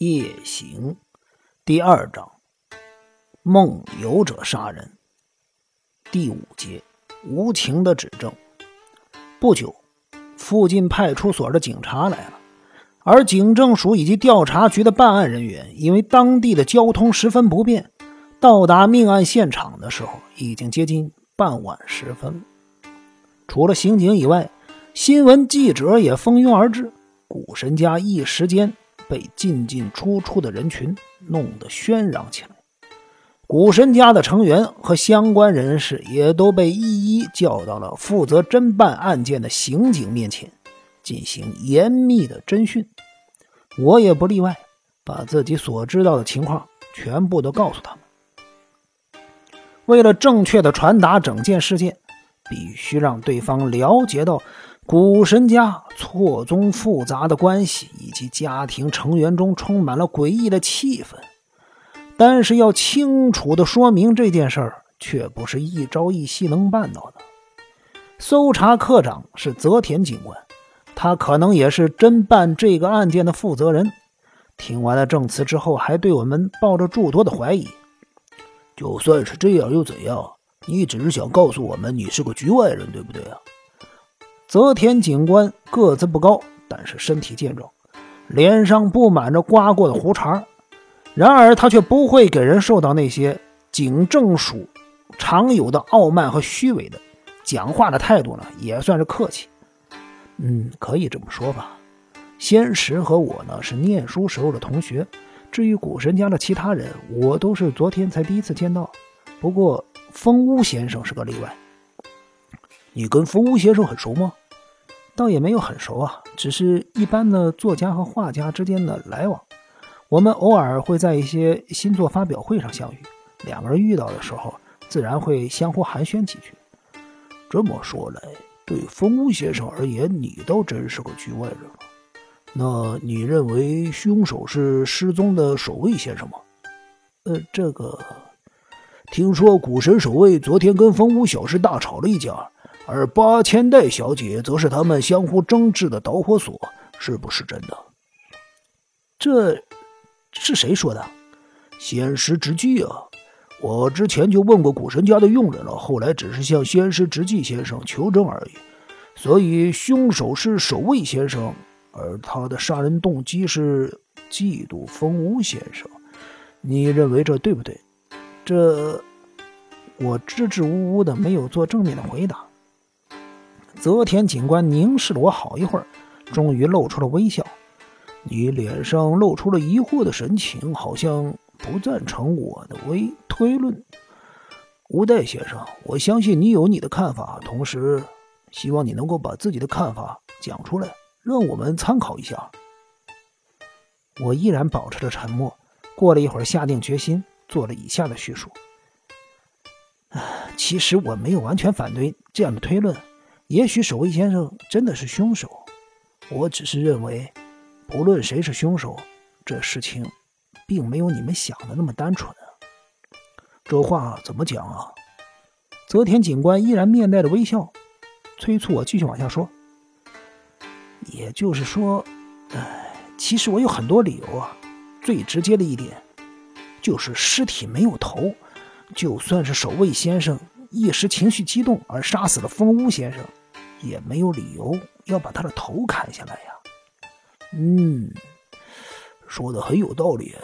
夜行第二章，梦游者杀人第五节，无情的指证。不久，附近派出所的警察来了，而警政署以及调查局的办案人员因为当地的交通十分不便，到达命案现场的时候已经接近傍晚时分。除了刑警以外，新闻记者也蜂拥而至，古神家一时间。被进进出出的人群弄得喧嚷起来，古神家的成员和相关人士也都被一一叫到了负责侦办案件的刑警面前，进行严密的侦讯。我也不例外，把自己所知道的情况全部都告诉他们。为了正确的传达整件事件，必须让对方了解到。古神家错综复杂的关系，以及家庭成员中充满了诡异的气氛。但是要清楚的说明这件事儿，却不是一朝一夕能办到的。搜查科长是泽田警官，他可能也是侦办这个案件的负责人。听完了证词之后，还对我们抱着诸多的怀疑。就算是这样又怎样？你只是想告诉我们你是个局外人，对不对啊？泽田警官个子不高，但是身体健壮，脸上布满着刮过的胡茬。然而他却不会给人受到那些警政署常有的傲慢和虚伪的。讲话的态度呢，也算是客气。嗯，可以这么说吧。仙石和我呢是念书时候的同学。至于古神家的其他人，我都是昨天才第一次见到。不过风屋先生是个例外。你跟风屋先生很熟吗？倒也没有很熟啊，只是一般的作家和画家之间的来往。我们偶尔会在一些新作发表会上相遇，两个人遇到的时候，自然会相互寒暄几句。这么说来，对风屋先生而言，你倒真是个局外人了。那你认为凶手是失踪的守卫先生吗？呃，这个，听说古神守卫昨天跟风屋小事大吵了一架。而八千代小姐则是他们相互争执的导火索，是不是真的？这是谁说的？仙师直纪啊！我之前就问过古神家的佣人了，后来只是向仙师直纪先生求证而已。所以凶手是守卫先生，而他的杀人动机是嫉妒风屋先生。你认为这对不对？这我支支吾吾的，没有做正面的回答。泽田警官凝视了我好一会儿，终于露出了微笑。你脸上露出了疑惑的神情，好像不赞成我的微推论。吴代先生，我相信你有你的看法，同时希望你能够把自己的看法讲出来，让我们参考一下。我依然保持着沉默。过了一会儿，下定决心做了以下的叙述。其实我没有完全反对这样的推论。也许守卫先生真的是凶手，我只是认为，不论谁是凶手，这事情并没有你们想的那么单纯。这话怎么讲啊？泽田警官依然面带着微笑，催促我继续往下说。也就是说，哎，其实我有很多理由啊。最直接的一点，就是尸体没有头，就算是守卫先生一时情绪激动而杀死了风屋先生。也没有理由要把他的头砍下来呀。嗯，说的很有道理。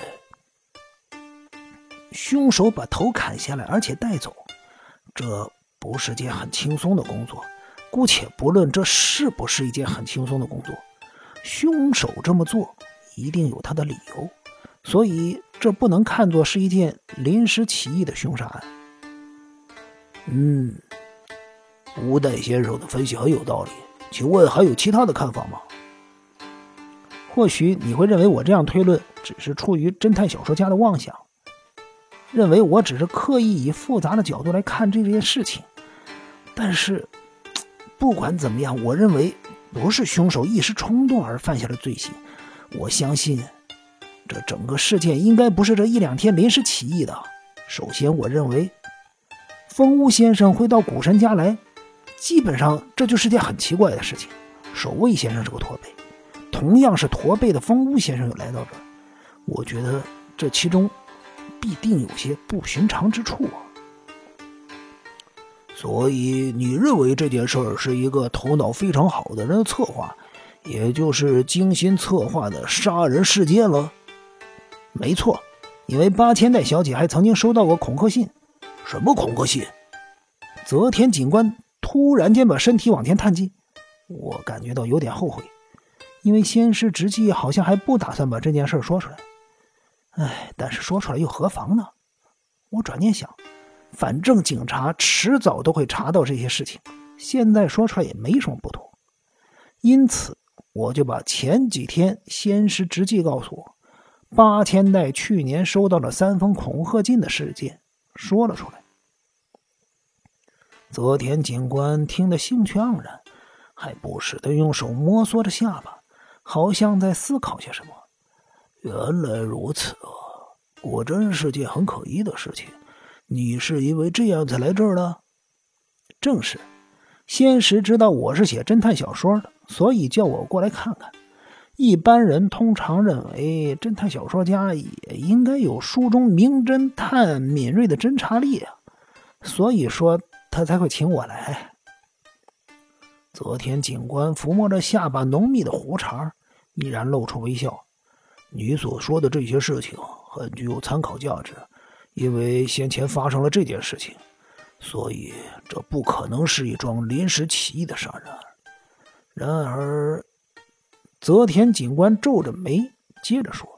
凶手把头砍下来，而且带走，这不是件很轻松的工作。姑且不论这是不是一件很轻松的工作，凶手这么做一定有他的理由，所以这不能看作是一件临时起意的凶杀案。嗯。吴代先生的分析很有道理，请问还有其他的看法吗？或许你会认为我这样推论只是出于侦探小说家的妄想，认为我只是刻意以复杂的角度来看这件事情。但是，不管怎么样，我认为不是凶手一时冲动而犯下的罪行。我相信，这整个事件应该不是这一两天临时起意的。首先，我认为风屋先生会到古神家来。基本上这就是件很奇怪的事情。守卫先生是个驼背，同样是驼背的风屋先生又来到这儿。我觉得这其中必定有些不寻常之处啊。所以，你认为这件事儿是一个头脑非常好的人的策划，也就是精心策划的杀人事件了？没错，因为八千代小姐还曾经收到过恐吓信。什么恐吓信？泽田警官突然间把身体往前探进，我感觉到有点后悔，因为先师直纪好像还不打算把这件事说出来。哎，但是说出来又何妨呢？我转念想。反正警察迟早都会查到这些事情，现在说出来也没什么不妥，因此我就把前几天先师直纪告诉我八千代去年收到了三封恐吓信的事件说了出来。泽田警官听得兴趣盎然，还不时的用手摩挲着下巴，好像在思考些什么。原来如此啊，果真是件很可疑的事情。你是因为这样才来这儿的？正是，先时知道我是写侦探小说的，所以叫我过来看看。一般人通常认为，侦探小说家也应该有书中名侦探敏锐的侦查力啊，所以说他才会请我来。泽田警官抚摸着下巴浓密的胡茬，依然露出微笑。你所说的这些事情很具有参考价值。因为先前发生了这件事情，所以这不可能是一桩临时起意的杀人案。然而，泽田警官皱着眉，接着说：“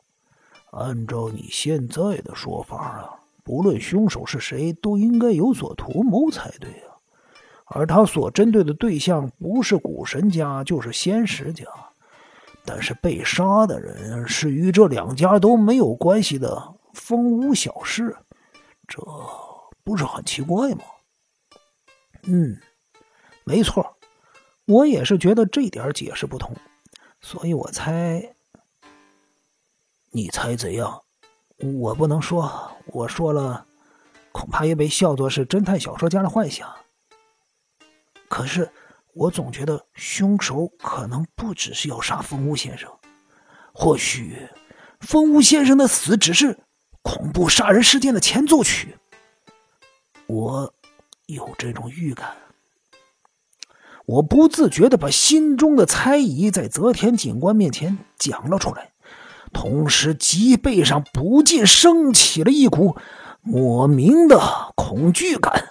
按照你现在的说法啊，不论凶手是谁，都应该有所图谋才对啊。而他所针对的对象不是古神家，就是仙石家。但是被杀的人是与这两家都没有关系的风屋小氏。”这不是很奇怪吗？嗯，没错，我也是觉得这点解释不通，所以我猜。你猜怎样？我不能说，我说了，恐怕也被笑作是侦探小说家的幻想。可是，我总觉得凶手可能不只是要杀风屋先生，或许风屋先生的死只是……恐怖杀人事件的前奏曲，我有这种预感。我不自觉的把心中的猜疑在泽田警官面前讲了出来，同时脊背上不禁升起了一股莫名的恐惧感。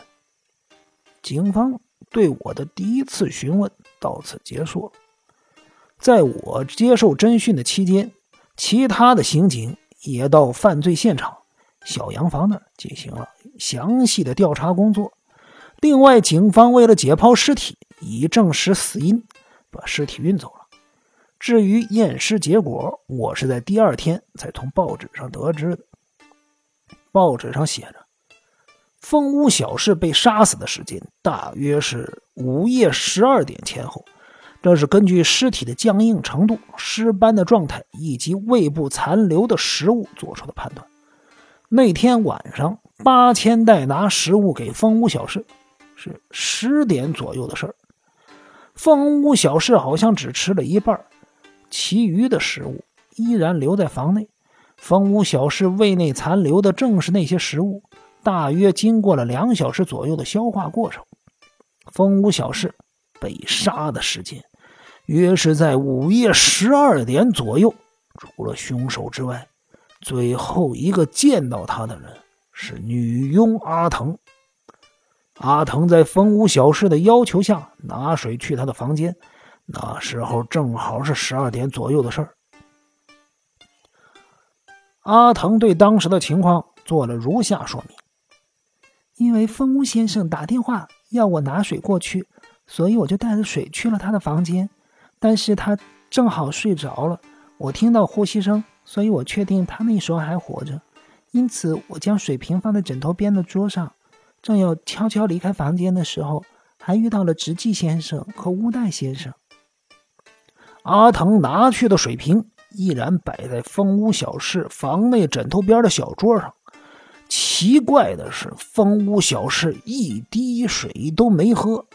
警方对我的第一次询问到此结束了。在我接受侦讯的期间，其他的刑警。也到犯罪现场小洋房那儿进行了详细的调查工作。另外，警方为了解剖尸体，以证实死因，把尸体运走了。至于验尸结果，我是在第二天才从报纸上得知的。报纸上写着，风屋小氏被杀死的时间大约是午夜十二点前后。这是根据尸体的僵硬程度、尸斑的状态以及胃部残留的食物做出的判断。那天晚上，八千代拿食物给风屋小氏，是十点左右的事儿。风屋小氏好像只吃了一半，其余的食物依然留在房内。风屋小氏胃内残留的正是那些食物，大约经过了两小时左右的消化过程。风屋小氏。被杀的时间约是在午夜十二点左右。除了凶手之外，最后一个见到他的人是女佣阿藤。阿藤在风屋小氏的要求下拿水去他的房间，那时候正好是十二点左右的事儿。阿藤对当时的情况做了如下说明：因为风屋先生打电话要我拿水过去。所以我就带着水去了他的房间，但是他正好睡着了。我听到呼吸声，所以我确定他那时候还活着。因此，我将水瓶放在枕头边的桌上，正要悄悄离开房间的时候，还遇到了直纪先生和乌代先生。阿藤拿去的水瓶依然摆在风屋小室房内枕头边的小桌上。奇怪的是，风屋小室一滴水都没喝。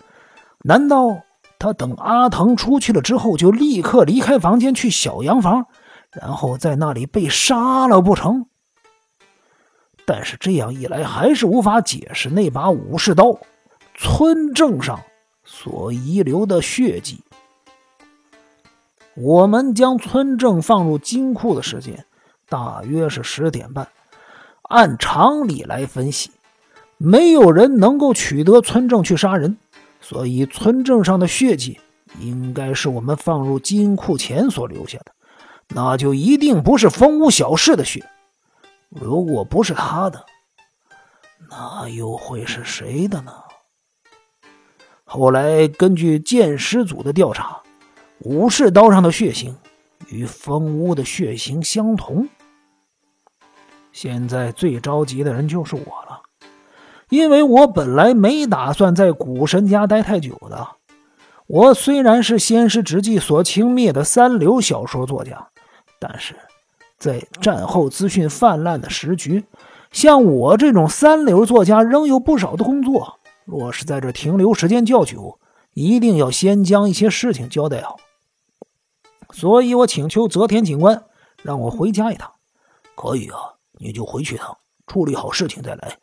难道他等阿藤出去了之后，就立刻离开房间去小洋房，然后在那里被杀了不成？但是这样一来，还是无法解释那把武士刀村证上所遗留的血迹。我们将村证放入金库的时间大约是十点半。按常理来分析，没有人能够取得村证去杀人，所以村证上的血迹应该是我们放入金库前所留下的，那就一定不是风屋小事的血。如果不是他的，那又会是谁的呢？后来根据鉴尸组的调查，武士刀上的血型与风屋的血型相同。现在最着急的人就是我了，因为我本来没打算在古神家待太久的。我虽然是先师直纪所轻蔑的三流小说作家，但是。在战后资讯泛滥的时局，像我这种三流作家仍有不少的工作。若是在这停留时间较久，一定要先将一些事情交代好。所以我请求泽田警官让我回家一趟。可以啊，你就回去一趟，处理好事情再来。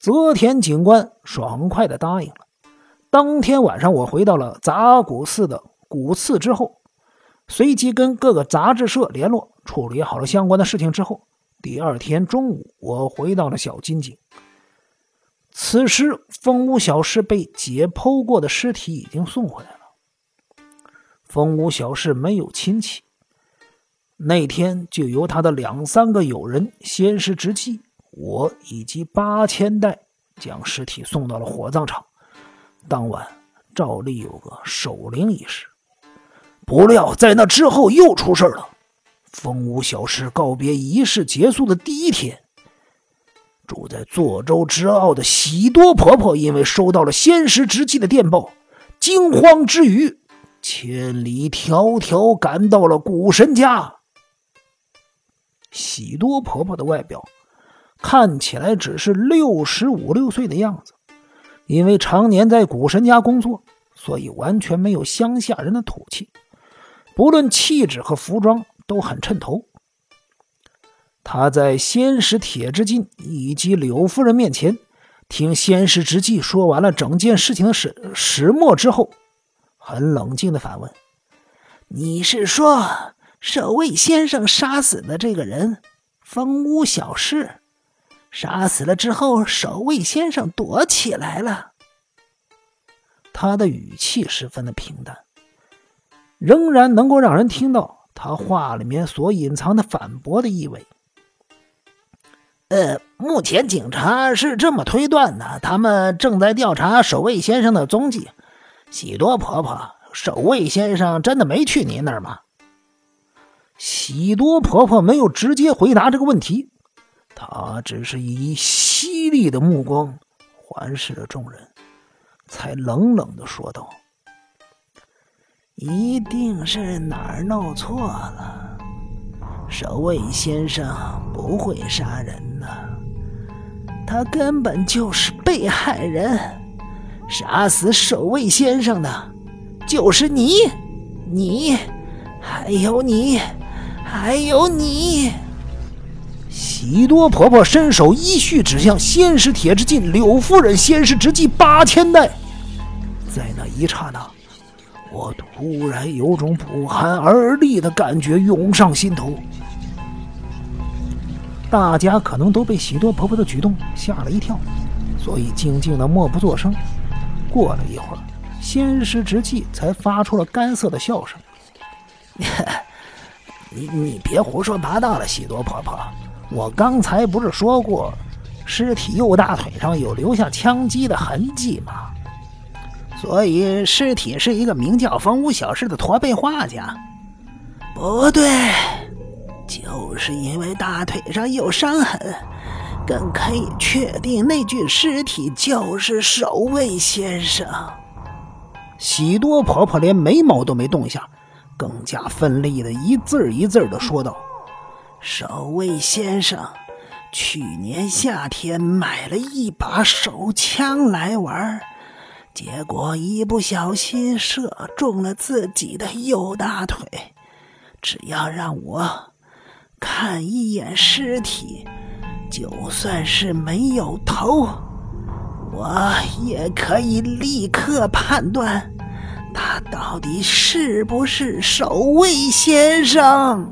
泽田警官爽快的答应了。当天晚上，我回到了杂古寺的古寺之后。随即跟各个杂志社联络，处理好了相关的事情之后，第二天中午，我回到了小金井。此时，风屋小氏被解剖过的尸体已经送回来。风屋小事没有亲戚，那天就由他的两三个友人先是直系我以及八千代将尸体送到了火葬场。当晚，照例有个守灵仪式。不料，在那之后又出事了。风屋小事告别仪式结束的第一天，住在坐州之奥的喜多婆婆因为收到了仙石直纪的电报，惊慌之余，千里迢迢赶到了古神家。喜多婆婆的外表看起来只是六十五六岁的样子，因为常年在古神家工作，所以完全没有乡下人的土气。不论气质和服装都很衬头。他在仙石铁之进以及柳夫人面前，听仙石之纪说完了整件事情的始始末之后，很冷静的反问：“你是说守卫先生杀死的这个人，风屋小事？杀死了之后，守卫先生躲起来了？”他的语气十分的平淡。仍然能够让人听到他话里面所隐藏的反驳的意味。呃，目前警察是这么推断的，他们正在调查守卫先生的踪迹。喜多婆婆，守卫先生真的没去您那儿吗？喜多婆婆没有直接回答这个问题，她只是以犀利的目光环视着众人，才冷冷的说道。一定是哪儿弄错了。守卫先生不会杀人的，他根本就是被害人。杀死守卫先生的，就是你，你，还有你，还有你。喜多婆婆伸手依序指向仙石铁之进、柳夫人、仙石直纪八千代，在那一刹那。我突然有种不寒而栗的感觉涌上心头。大家可能都被喜多婆婆的举动吓了一跳，所以静静的默不作声。过了一会儿，仙师直纪才发出了干涩的笑声：“ 你你别胡说八道了，喜多婆婆，我刚才不是说过，尸体右大腿上有留下枪击的痕迹吗？”所以，尸体是一个名叫房屋小事的驼背画家。不对，就是因为大腿上有伤痕，更可以确定那具尸体就是守卫先生。喜多婆婆连眉毛都没动一下，更加奋力的一字一字的说道：“守卫先生，去年夏天买了一把手枪来玩。”结果一不小心射中了自己的右大腿，只要让我看一眼尸体，就算是没有头，我也可以立刻判断他到底是不是守卫先生。